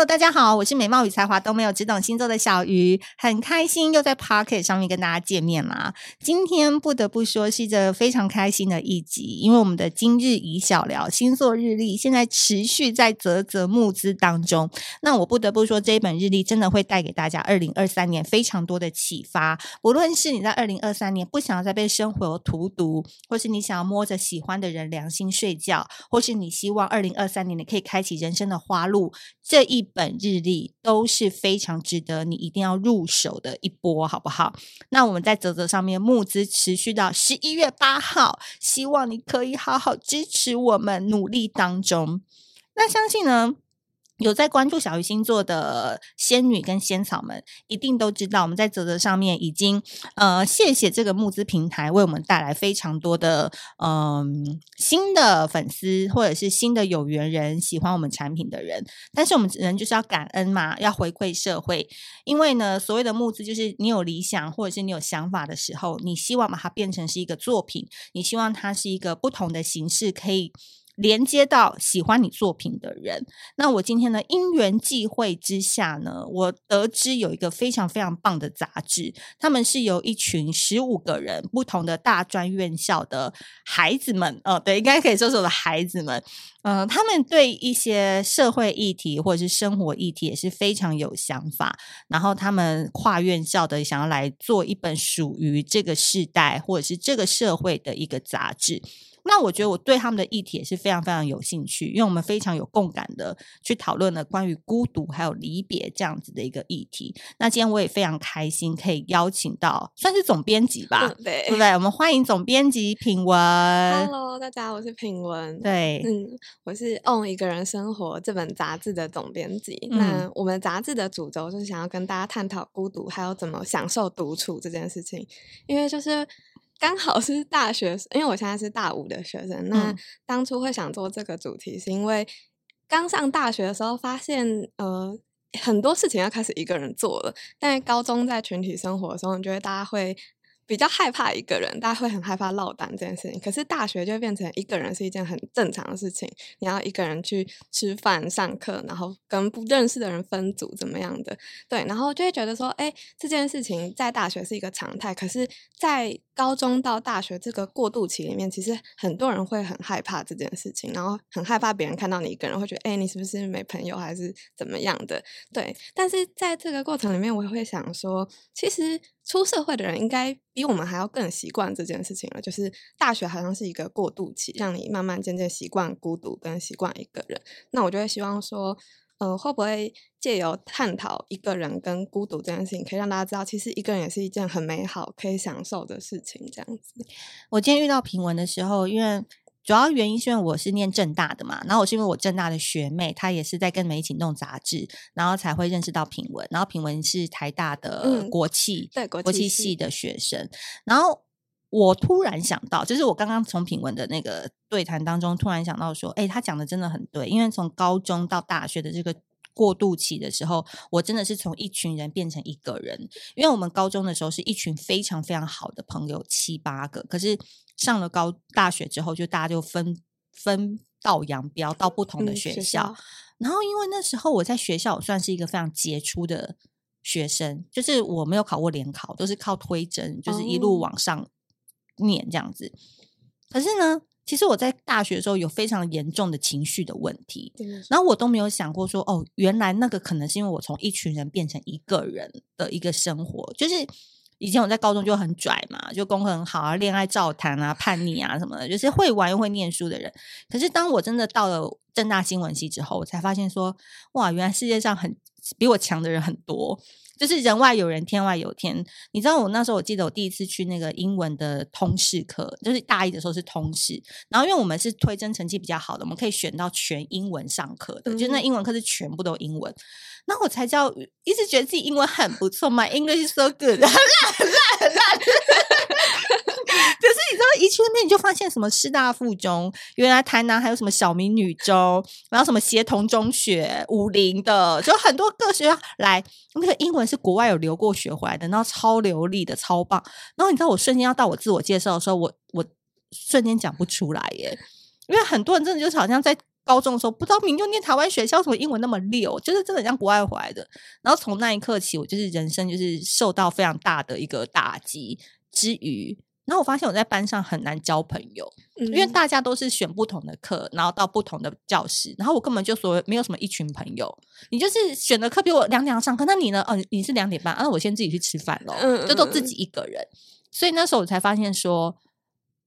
Hello，大家好，我是美貌与才华都没有，只懂星座的小鱼，很开心又在 Pocket 上面跟大家见面啦。今天不得不说是一个非常开心的一集，因为我们的今日宜小聊星座日历现在持续在啧啧募资当中。那我不得不说，这一本日历真的会带给大家二零二三年非常多的启发。无论是你在二零二三年不想要再被生活荼毒，或是你想要摸着喜欢的人良心睡觉，或是你希望二零二三年你可以开启人生的花路，这一。本日历都是非常值得你一定要入手的一波，好不好？那我们在泽泽上面募资持续到十一月八号，希望你可以好好支持我们努力当中。那相信呢，有在关注小鱼星座的仙女跟仙草们，一定都知道我们在泽泽上面已经呃，谢谢这个募资平台为我们带来非常多的嗯、新的粉丝或者是新的有缘人，喜欢我们产品的人。但是我们人就是要感恩嘛，要回馈社会，因为呢，所谓的募资就是你有理想或者是你有想法的时候，你希望把它变成是一个作品，你希望它是一个不同的形式，可以。连接到喜欢你作品的人，那我今天呢，因缘际会之下呢，我得知有一个非常非常棒的杂志，他们是由一群十五个人不同的大专院校的孩子们，哦，对，应该可以说是我的孩子们，嗯、呃，他们对一些社会议题或者是生活议题也是非常有想法，然后他们跨院校的想要来做一本属于这个世代或者是这个社会的一个杂志。那我觉得我对他们的议题也是非常非常有兴趣，因为我们非常有共感的去讨论了关于孤独还有离别这样子的一个议题。那今天我也非常开心可以邀请到算是总编辑吧，对，对不对？我们欢迎总编辑品文。Hello，大家好，我是品文。对，嗯，我是《On 一个人生活》这本杂志的总编辑。嗯、那我们杂志的主轴就是想要跟大家探讨孤独，还有怎么享受独处这件事情，因为就是。刚好是大学，因为我现在是大五的学生。那当初会想做这个主题，是因为刚上大学的时候发现，呃，很多事情要开始一个人做了。但高中在群体生活的时候，你觉得大家会。比较害怕一个人，大家会很害怕落单这件事情。可是大学就变成一个人是一件很正常的事情，你要一个人去吃饭、上课，然后跟不认识的人分组怎么样的？对，然后就会觉得说，哎，这件事情在大学是一个常态。可是，在高中到大学这个过渡期里面，其实很多人会很害怕这件事情，然后很害怕别人看到你一个人，会觉得，哎，你是不是没朋友，还是怎么样的？对。但是在这个过程里面，我也会想说，其实。出社会的人应该比我们还要更习惯这件事情了，就是大学好像是一个过渡期，让你慢慢渐渐习惯孤独跟习惯一个人。那我就会希望说，呃，会不会借由探讨一个人跟孤独这件事情，可以让大家知道，其实一个人也是一件很美好、可以享受的事情。这样子。我今天遇到品文的时候，因为。主要原因是因为我是念正大的嘛，然后我是因为我正大的学妹，她也是在跟你们一起弄杂志，然后才会认识到品文。然后品文是台大的国企、嗯、对国企系的学生。然后我突然想到，就是我刚刚从品文的那个对谈当中突然想到说，哎，他讲的真的很对，因为从高中到大学的这个过渡期的时候，我真的是从一群人变成一个人。因为我们高中的时候是一群非常非常好的朋友，七八个，可是。上了高大学之后，就大家就分分道扬镳到不同的学校，嗯、学校。然后，因为那时候我在学校我算是一个非常杰出的学生，就是我没有考过联考，都是靠推甄，就是一路往上念这样子。哦、可是呢，其实我在大学的时候有非常严重的情绪的问题，然后我都没有想过说，哦，原来那个可能是因为我从一群人变成一个人的一个生活，就是。以前我在高中就很拽嘛，就功课很好啊，恋爱照谈啊，叛逆啊什么的，就是会玩又会念书的人。可是当我真的到了正大新闻系之后，我才发现说，哇，原来世界上很比我强的人很多，就是人外有人，天外有天。你知道我那时候，我记得我第一次去那个英文的通识课，就是大一的时候是通识，然后因为我们是推甄成绩比较好的，我们可以选到全英文上课的，嗯、就那英文课是全部都英文。那我才知道，一直觉得自己英文很不错，My English is so good，很烂很烂很烂。去那边你就发现什么师大附中，原来台南还有什么小明女中，然后什么协同中学、武陵的，就很多各学校来。那个英文是国外有留过学回来的，然后超流利的，超棒。然后你知道，我瞬间要到我自我介绍的时候，我我瞬间讲不出来耶，因为很多人真的就是好像在。高中的时候，不知道名就念台湾学校，什么英文那么溜，就是真的像国外回来的。然后从那一刻起，我就是人生就是受到非常大的一个打击之余。然后我发现我在班上很难交朋友，嗯、因为大家都是选不同的课，然后到不同的教室，然后我根本就说没有什么一群朋友。你就是选的课比我两点上课，那你呢？哦，你是两点半，那、啊、我先自己去吃饭喽，就都自己一个人。所以那时候我才发现说，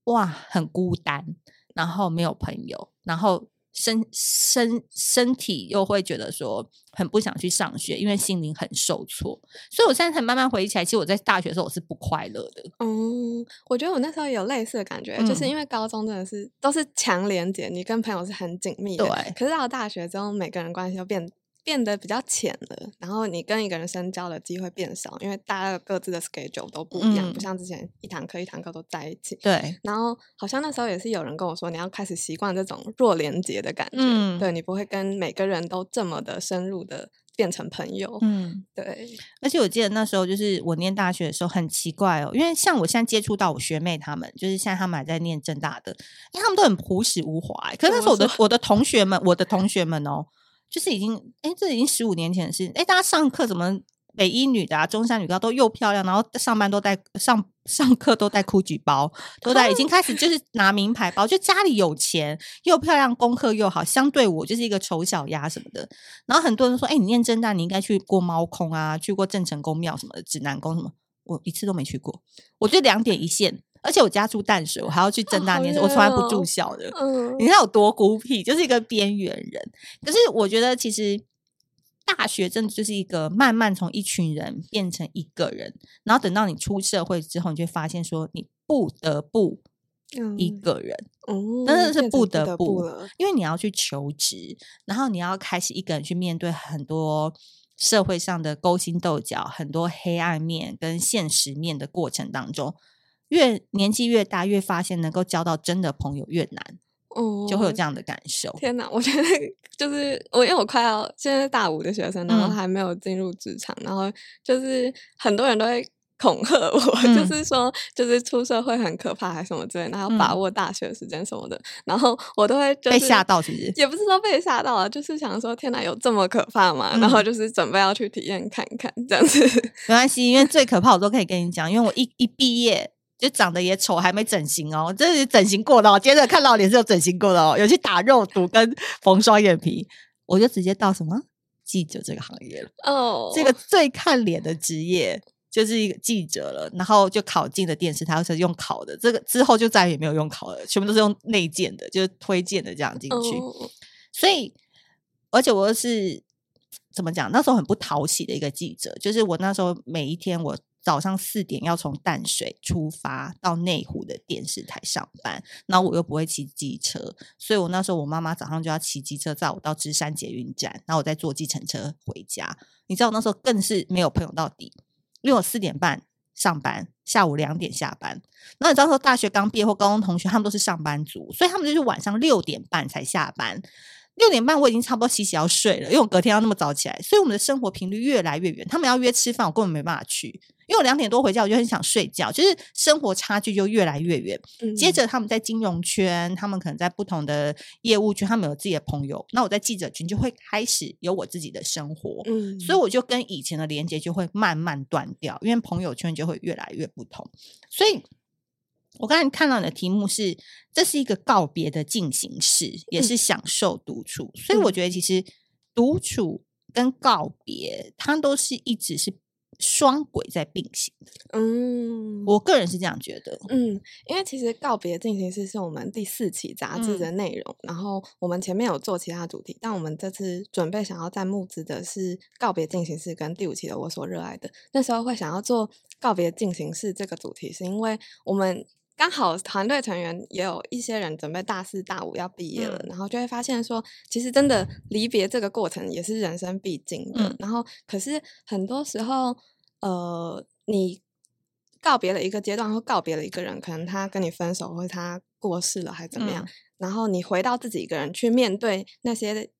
哇，很孤单，然后没有朋友，然后。身身身体又会觉得说很不想去上学，因为心灵很受挫，所以我现在才慢慢回忆起来，其实我在大学的时候我是不快乐的。嗯，我觉得我那时候有类似的感觉，嗯、就是因为高中真的是都是强连接，你跟朋友是很紧密的，对。可是到了大学之后，每个人关系都变。变得比较浅了，然后你跟一个人深交的机会变少，因为大家各自的 schedule 都不一样，嗯、不像之前一堂课一堂课都在一起。对，然后好像那时候也是有人跟我说，你要开始习惯这种弱连结的感觉，嗯、对，你不会跟每个人都这么的深入的变成朋友。嗯，对。而且我记得那时候就是我念大学的时候很奇怪哦，因为像我现在接触到我学妹她们，就是现在她们还在念正大的，因为她们都很朴实无华。可是那时候我的我的同学们，我的同学们哦。就是已经，哎，这已经十五年前的事。哎，大家上课怎么北一女的啊，中山女高都又漂亮，然后上班都带上上课都带 GUCCI 包，都带已经开始就是拿名牌包，就家里有钱又漂亮，功课又好。相对我就是一个丑小鸭什么的。然后很多人说，哎，你念正大，你应该去过猫空啊，去过郑成功庙什么的，指南宫什么，我一次都没去过。我就两点一线。而且我家住淡水，我还要去正大念书，哦、我从来不住校的。嗯、你看有多孤僻，就是一个边缘人。可是我觉得，其实大学真的就是一个慢慢从一群人变成一个人，然后等到你出社会之后，你就发现说，你不得不一个人，真的、嗯、是不得不，得不因为你要去求职，然后你要开始一个人去面对很多社会上的勾心斗角、很多黑暗面跟现实面的过程当中。越年纪越大，越发现能够交到真的朋友越难，哦，就会有这样的感受。天哪，我觉得就是我，因为我快要现在是大五的学生，然后还没有进入职场，嗯、然后就是很多人都会恐吓我，嗯、就是说就是出社会很可怕，还是什么之类，然后把握大学时间什么的，嗯、然后我都会、就是、被吓到，其实也不是说被吓到啊，就是想说天哪，有这么可怕吗？嗯、然后就是准备要去体验看看这样子。没关系，因为最可怕我都可以跟你讲，因为我一一毕业。就长得也丑，还没整形哦，这是整形过的哦。接着看到脸是有整形过的哦，有去打肉毒跟缝双眼皮，我就直接到什么记者这个行业了。哦，这个最看脸的职业就是一个记者了。然后就考进了电视台，是用考的。这个之后就再也没有用考了，全部都是用内建的，就是推荐的这样进去。哦，所以，而且我是怎么讲？那时候很不讨喜的一个记者，就是我那时候每一天我。早上四点要从淡水出发到内湖的电视台上班，然后我又不会骑机车，所以我那时候我妈妈早上就要骑机车载我到芝山捷运站，然后我再坐计程车回家。你知道我那时候更是没有朋友到底，因为我四点半上班，下午两点下班。那你知道说大学刚毕业或高中同学他们都是上班族，所以他们就是晚上六点半才下班。六点半我已经差不多洗洗要睡了，因为我隔天要那么早起来，所以我们的生活频率越来越远。他们要约吃饭，我根本没办法去，因为我两点多回家，我就很想睡觉，就是生活差距就越来越远。嗯、接着他们在金融圈，他们可能在不同的业务圈，他们有自己的朋友。那我在记者群就会开始有我自己的生活，嗯、所以我就跟以前的连接就会慢慢断掉，因为朋友圈就会越来越不同，所以。我刚才看到你的题目是，这是一个告别的进行式，也是享受独处，嗯、所以我觉得其实独处跟告别，它都是一直是双轨在并行的。嗯，我个人是这样觉得。嗯，因为其实告别进行式是我们第四期杂志的内容，嗯、然后我们前面有做其他主题，但我们这次准备想要再募资的是告别进行式跟第五期的我所热爱的。那时候会想要做告别进行式这个主题，是因为我们。刚好团队成员也有一些人准备大四大五要毕业了，嗯、然后就会发现说，其实真的离别这个过程也是人生必经的。嗯、然后，可是很多时候，呃，你告别了一个阶段，或告别了一个人，可能他跟你分手，或他过世了，还怎么样？嗯、然后你回到自己一个人去面对那些。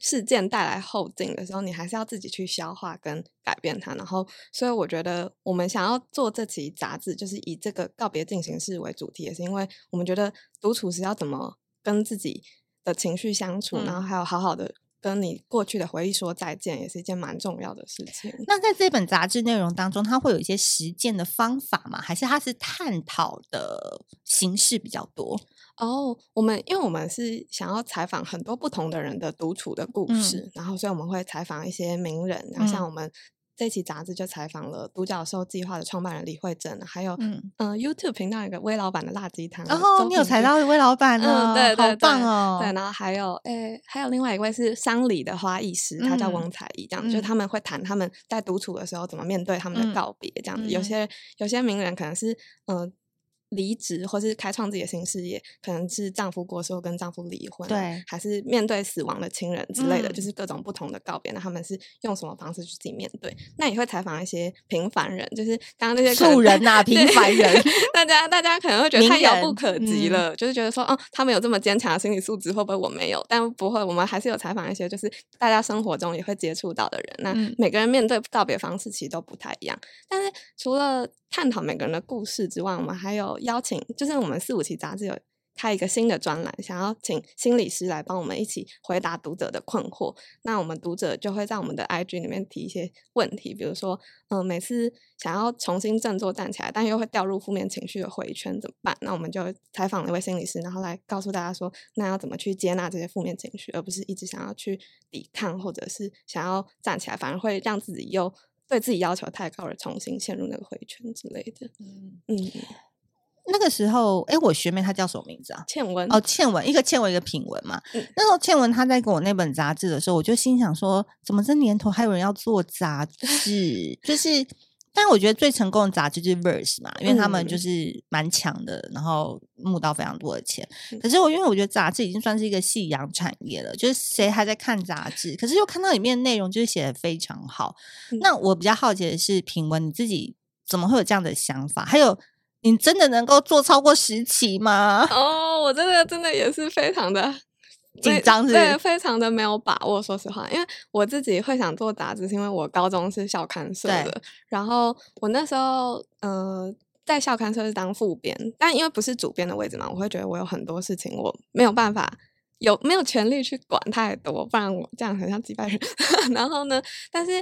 事件带来后劲的时候，你还是要自己去消化跟改变它。然后，所以我觉得我们想要做这期杂志，就是以这个告别进行式为主题，也是因为我们觉得独处时要怎么跟自己的情绪相处，嗯、然后还有好好的跟你过去的回忆说再见，也是一件蛮重要的事情。那在这本杂志内容当中，它会有一些实践的方法吗？还是它是探讨的形式比较多？哦，oh, 我们因为我们是想要采访很多不同的人的独处的故事，嗯、然后所以我们会采访一些名人，然后像我们这期杂志就采访了独角兽计划的创办人李慧珍，还有嗯、呃、YouTube 频道有一个威老板的辣鸡汤，然后、哦、你有采到威老板呢、嗯，对对对，好棒哦，对，然后还有诶还有另外一位是商里的花艺师，他叫王彩仪，这样、嗯、就他们会谈他们在独处的时候怎么面对他们的告别，这样子，嗯、有些有些名人可能是嗯。呃离职或是开创自己的新事业，可能是丈夫过世后跟丈夫离婚，对，还是面对死亡的亲人之类的，嗯、就是各种不同的告别。那他们是用什么方式去自己面对？那也会采访一些平凡人，就是刚刚那些素人呐、啊，平凡人，大家大家可能会 觉得太遥不可及了，嗯、就是觉得说，哦，他们有这么坚强的心理素质，会不会我没有？但不会，我们还是有采访一些，就是大家生活中也会接触到的人。那每个人面对告别方式其实都不太一样，但是除了探讨每个人的故事之外，我们还有邀请，就是我们四五期杂志有开一个新的专栏，想要请心理师来帮我们一起回答读者的困惑。那我们读者就会在我们的 IG 里面提一些问题，比如说，嗯、每次想要重新振作站起来，但又会掉入负面情绪的回圈，怎么办？那我们就采访了一位心理师，然后来告诉大家说，那要怎么去接纳这些负面情绪，而不是一直想要去抵抗，或者是想要站起来，反而会让自己又。对自己要求太高而重新陷入那个回圈之类的。嗯嗯，那个时候，哎，我学妹她叫什么名字啊？倩文。哦，倩文，一个倩文，一个品文嘛。嗯、那时候倩文她在给我那本杂志的时候，我就心想说，怎么这年头还有人要做杂志？就是。但我觉得最成功的杂志就是 Verse 嘛，因为他们就是蛮强的，嗯、然后募到非常多的钱。可是我因为我觉得杂志已经算是一个夕阳产业了，就是谁还在看杂志？可是又看到里面的内容就是写的非常好。嗯、那我比较好奇的是，品文你自己怎么会有这样的想法？还有，你真的能够做超过十期吗？哦，我真的真的也是非常的。紧张是，是对，非常的没有把握。说实话，因为我自己会想做杂志，是因为我高中是校刊社的，然后我那时候呃在校刊社是当副编，但因为不是主编的位置嘛，我会觉得我有很多事情我没有办法有没有权利去管太多，不然我这样很像几百人。然后呢，但是。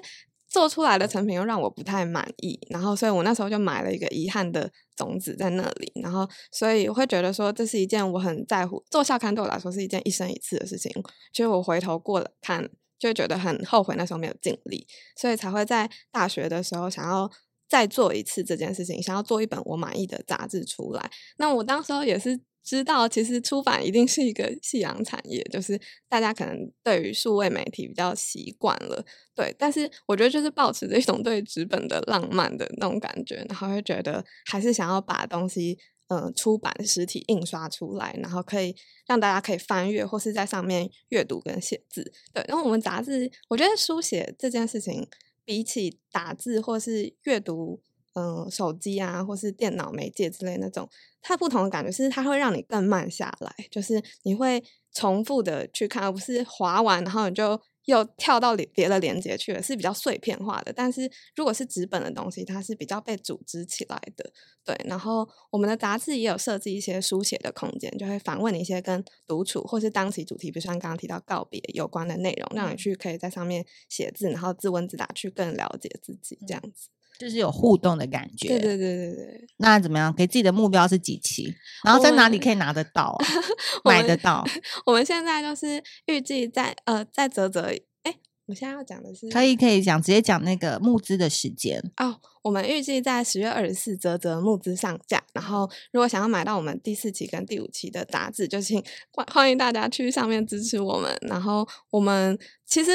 做出来的成品又让我不太满意，然后所以我那时候就买了一个遗憾的种子在那里，然后所以我会觉得说，这是一件我很在乎，做校刊对我来说是一件一生一次的事情，其实我回头过了看就觉得很后悔那时候没有尽力，所以才会在大学的时候想要再做一次这件事情，想要做一本我满意的杂志出来。那我当时候也是。知道其实出版一定是一个夕阳产业，就是大家可能对于数位媒体比较习惯了，对。但是我觉得就是抱持着一种对纸本的浪漫的那种感觉，然后会觉得还是想要把东西嗯、呃、出版实体印刷出来，然后可以让大家可以翻阅或是在上面阅读跟写字。对，然后我们杂志，我觉得书写这件事情比起打字或是阅读。嗯，手机啊，或是电脑媒介之类那种，它不同的感觉是，它会让你更慢下来，就是你会重复的去看，而不是划完然后你就又跳到别的连接去了，是比较碎片化的。但是如果是纸本的东西，它是比较被组织起来的。对，然后我们的杂志也有设计一些书写的空间，就会访问一些跟独处或是当期主题，比如像刚刚提到告别有关的内容，让你去可以在上面写字，然后自问自答，去更了解自己，这样子。就是有互动的感觉，对对对对对。那怎么样？给自己的目标是几期？然后在哪里可以拿得到、啊、买得到？我们现在就是预计在呃，在泽泽。哎，我现在要讲的是，可以可以讲，直接讲那个募资的时间哦。我们预计在十月二十四泽泽募资上架。然后，如果想要买到我们第四期跟第五期的杂志，就请欢 欢迎大家去上面支持我们。然后，我们其实。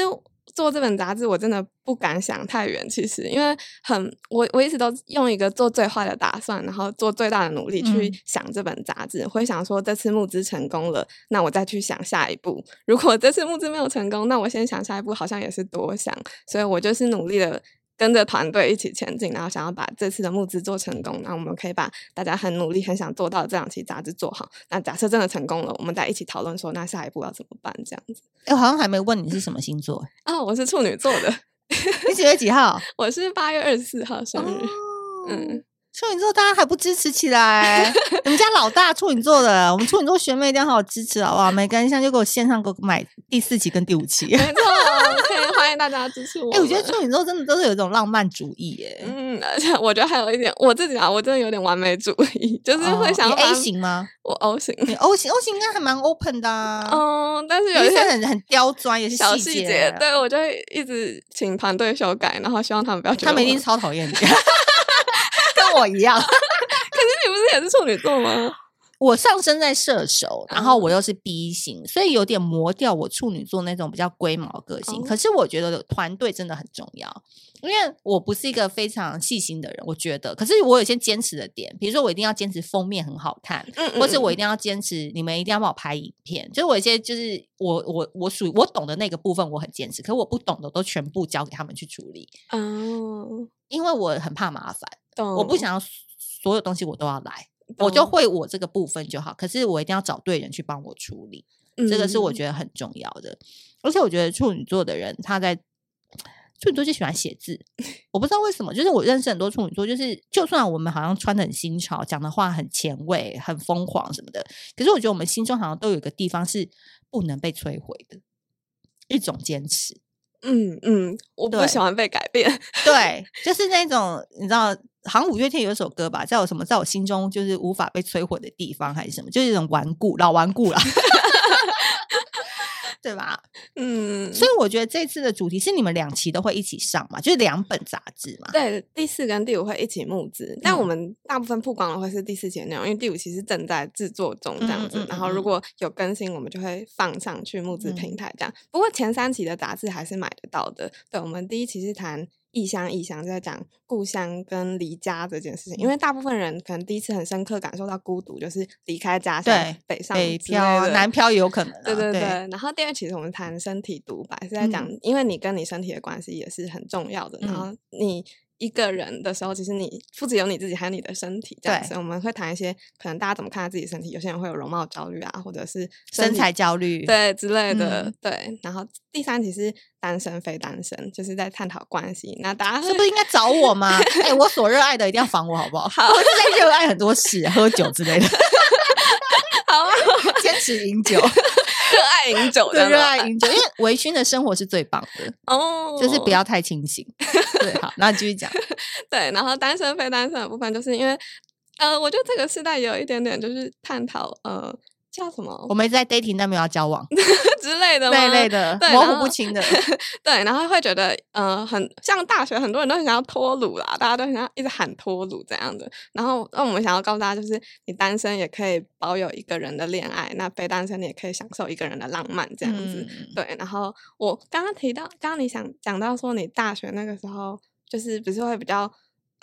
做这本杂志，我真的不敢想太远。其实，因为很我我一直都用一个做最坏的打算，然后做最大的努力去想这本杂志。会想说，这次募资成功了，那我再去想下一步。如果这次募资没有成功，那我先想下一步，好像也是多想。所以我就是努力的。跟着团队一起前进，然后想要把这次的募资做成功，那我们可以把大家很努力、很想做到的这两期杂志做好。那假设真的成功了，我们再一起讨论说，那下一步要怎么办？这样子。哎，我好像还没问你是什么星座啊？我是处女座的。你几月几号？我是八月二十四号生日。哦、嗯，处女座大家还不支持起来？我们家老大处女座的，我们处女座学妹一定要好好支持好不好？每个人现在就给我线上给我买第四期跟第五期。欢迎大家支持我。哎、欸，我觉得处女座真的都是有一种浪漫主义耶。嗯，而且我觉得还有一点，我自己啊，我真的有点完美主义，就是会想要、哦、你 A 型吗？我 O 型，你 O 型 O 型应该还蛮 open 的、啊。嗯，但是有一些很很刁钻，也是小细节。对，我就会一直请团队修改，然后希望他们不要觉得他们一定超讨厌你，跟我一样。可是你不是也是处女座吗？我上升在射手，然后我又是 B 型，所以有点磨掉我处女座那种比较龟毛个性。可是我觉得团队真的很重要，因为我不是一个非常细心的人，我觉得。可是我有些坚持的点，比如说我一定要坚持封面很好看，或者我一定要坚持你们一定要帮我拍影片。就是我一些就是我我我属于我懂的那个部分，我很坚持。可是我不懂的都全部交给他们去处理。哦，因为我很怕麻烦，我不想要。所有东西我都要来，我就会我这个部分就好。可是我一定要找对人去帮我处理，嗯、这个是我觉得很重要的。而且我觉得处女座的人，他在处女座就喜欢写字，我不知道为什么。就是我认识很多处女座，就是就算我们好像穿的很新潮，讲的话很前卫、很疯狂什么的，可是我觉得我们心中好像都有一个地方是不能被摧毁的一种坚持。嗯嗯，我不喜欢被改变。对，对，就是那种你知道。好像五月天有一首歌吧，在我什么，在我心中就是无法被摧毁的地方，还是什么，就是一种顽固，老顽固了，对吧？嗯，所以我觉得这次的主题是你们两期都会一起上嘛，就是两本杂志嘛。对，第四跟第五会一起募资，但我们大部分曝光的会是第四期的内容，因为第五期是正在制作中这样子。嗯嗯嗯嗯，然后如果有更新，我们就会放上去募资平台这样。嗯、不过前三期的杂志还是买得到的。对，我们第一期是谈。异乡，异乡就在讲故乡跟离家这件事情，因为大部分人可能第一次很深刻感受到孤独，就是离开家乡，北上北漂、南漂也有可能、啊。对对对。对然后第二其实我们谈身体独白，是在讲，嗯、因为你跟你身体的关系也是很重要的，然后你。一个人的时候，其实你不只有你自己，还有你的身体。这样子，对我们会谈一些可能大家怎么看待自己身体。有些人会有容貌焦虑啊，或者是身材焦虑，对之类的。嗯、对，然后第三题是单身非单身，就是在探讨关系。那大家是不是应该找我吗？哎、欸，我所热爱的一定要防我，好不好？好，我在热爱很多事，喝酒之类的。好，啊 坚持饮酒。热爱饮酒的，热爱饮酒，因为微醺的生活是最棒的哦，就是不要太清醒。对，好，那继续讲。对，然后单身非单身的部分，就是因为，呃，我觉得这个时代有一点点，就是探讨，呃。叫什么？我们一直在 dating，但没有要交往 之类的那？类类的，对模糊不清的。对，然后会觉得，呃，很像大学，很多人都很想要脱鲁啦，大家都很想要一直喊脱鲁这样子。然后，那我们想要告诉大家，就是你单身也可以保有一个人的恋爱，那非单身你也可以享受一个人的浪漫这样子。嗯、对。然后我刚刚提到，刚刚你想讲到说，你大学那个时候就是不是会比较。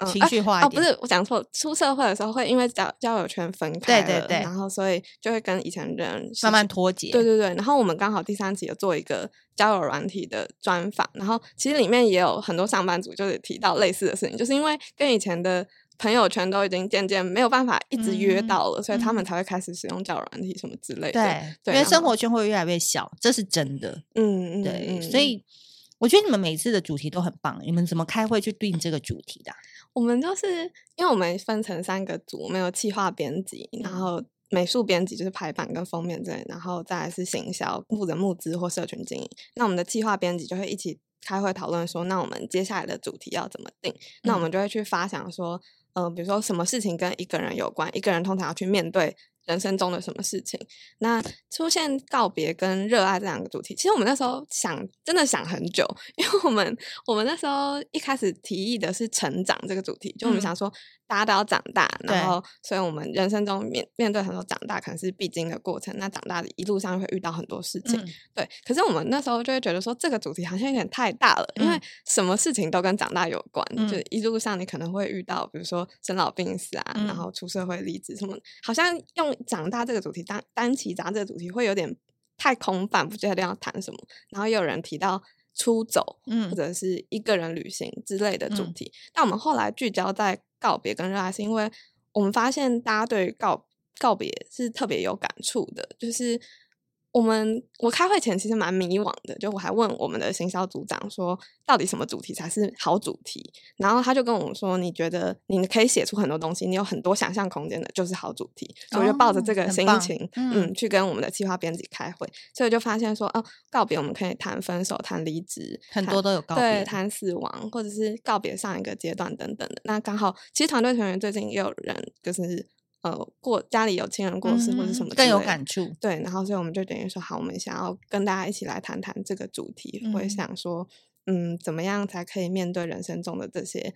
情绪化一点、嗯啊、哦，不是我讲错，出社会的时候会因为交交友圈分开，对对对，然后所以就会跟以前人慢慢脱节。对对对，然后我们刚好第三集有做一个交友软体的专访，然后其实里面也有很多上班族就是提到类似的事情，就是因为跟以前的朋友圈都已经渐渐没有办法一直约到了，嗯、所以他们才会开始使用交友软体什么之类的。对，对因为生活圈会越来越小，这是真的。嗯嗯，对，嗯、所以我觉得你们每次的主题都很棒，你们怎么开会去定这个主题的？我们就是因为我们分成三个组，我们有企划编辑，然后美术编辑就是排版跟封面这类，然后再来是行销负责募资或社群经营。那我们的企划编辑就会一起开会讨论说，那我们接下来的主题要怎么定？那我们就会去发想说，嗯、呃，比如说什么事情跟一个人有关，一个人通常要去面对。人生中的什么事情？那出现告别跟热爱这两个主题，其实我们那时候想，真的想很久，因为我们我们那时候一开始提议的是成长这个主题，就我们想说大家都要长大，嗯、然后所以我们人生中面面对很多长大可能是必经的过程，那长大的一路上会遇到很多事情，嗯、对。可是我们那时候就会觉得说这个主题好像有点太大了，嗯、因为什么事情都跟长大有关，嗯、就一路上你可能会遇到，比如说生老病死啊，嗯、然后出社会离职什么，好像用。长大这个主题，单单期杂志这个主题会有点太空泛，不知道要谈什么。然后也有人提到出走，嗯，或者是一个人旅行之类的主题。嗯、但我们后来聚焦在告别跟热爱，是因为我们发现大家对告告别是特别有感触的，就是。我们我开会前其实蛮迷惘的，就我还问我们的行销组长说，到底什么主题才是好主题？然后他就跟我们说，你觉得你可以写出很多东西，你有很多想象空间的，就是好主题。所以我就抱着这个心情，哦、嗯，嗯，去跟我们的企划编辑开会，所以就发现说，哦，告别我们可以谈分手、谈离职，很多都有告别，对，谈死亡或者是告别上一个阶段等等的。那刚好，其实团队成员最近也有人就是。呃，过家里有亲人过世或者什么，更有感触。对，然后所以我们就等于说，好，我们想要跟大家一起来谈谈这个主题，会、嗯、想说，嗯，怎么样才可以面对人生中的这些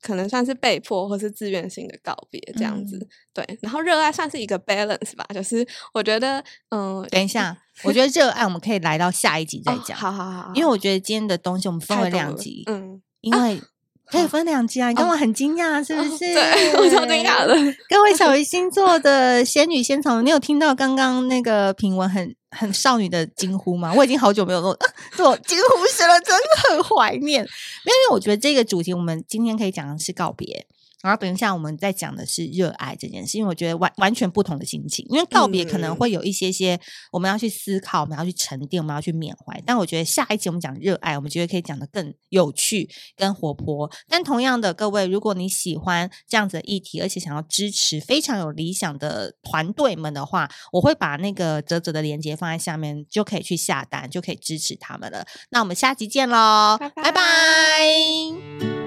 可能算是被迫或是自愿性的告别这样子。嗯、对，然后热爱算是一个 balance 吧，就是我觉得，嗯、呃，等一下，我觉得热爱我们可以来到下一集再讲。哦、好好好，因为我觉得今天的东西我们分为两集，嗯，因为。啊可以分两集啊！你跟我很惊讶，哦、是不是？对，我超惊讶的。各位小鱼星座的仙女仙草，你有听到刚刚那个评文很很少女的惊呼吗？我已经好久没有做做惊呼声了，真的很怀念。因为我觉得这个主题，我们今天可以讲的是告别。然后等一下，我们再讲的是热爱这件事，因为我觉得完完全不同的心情。因为告别可能会有一些些我们要去思考，我们要去沉淀，我们要去缅怀。但我觉得下一集我们讲热爱，我们觉得可以讲的更有趣、跟活泼。但同样的，各位，如果你喜欢这样子的议题，而且想要支持非常有理想的团队们的话，我会把那个泽泽的链接放在下面，就可以去下单，就可以支持他们了。那我们下集见喽，拜拜。拜拜。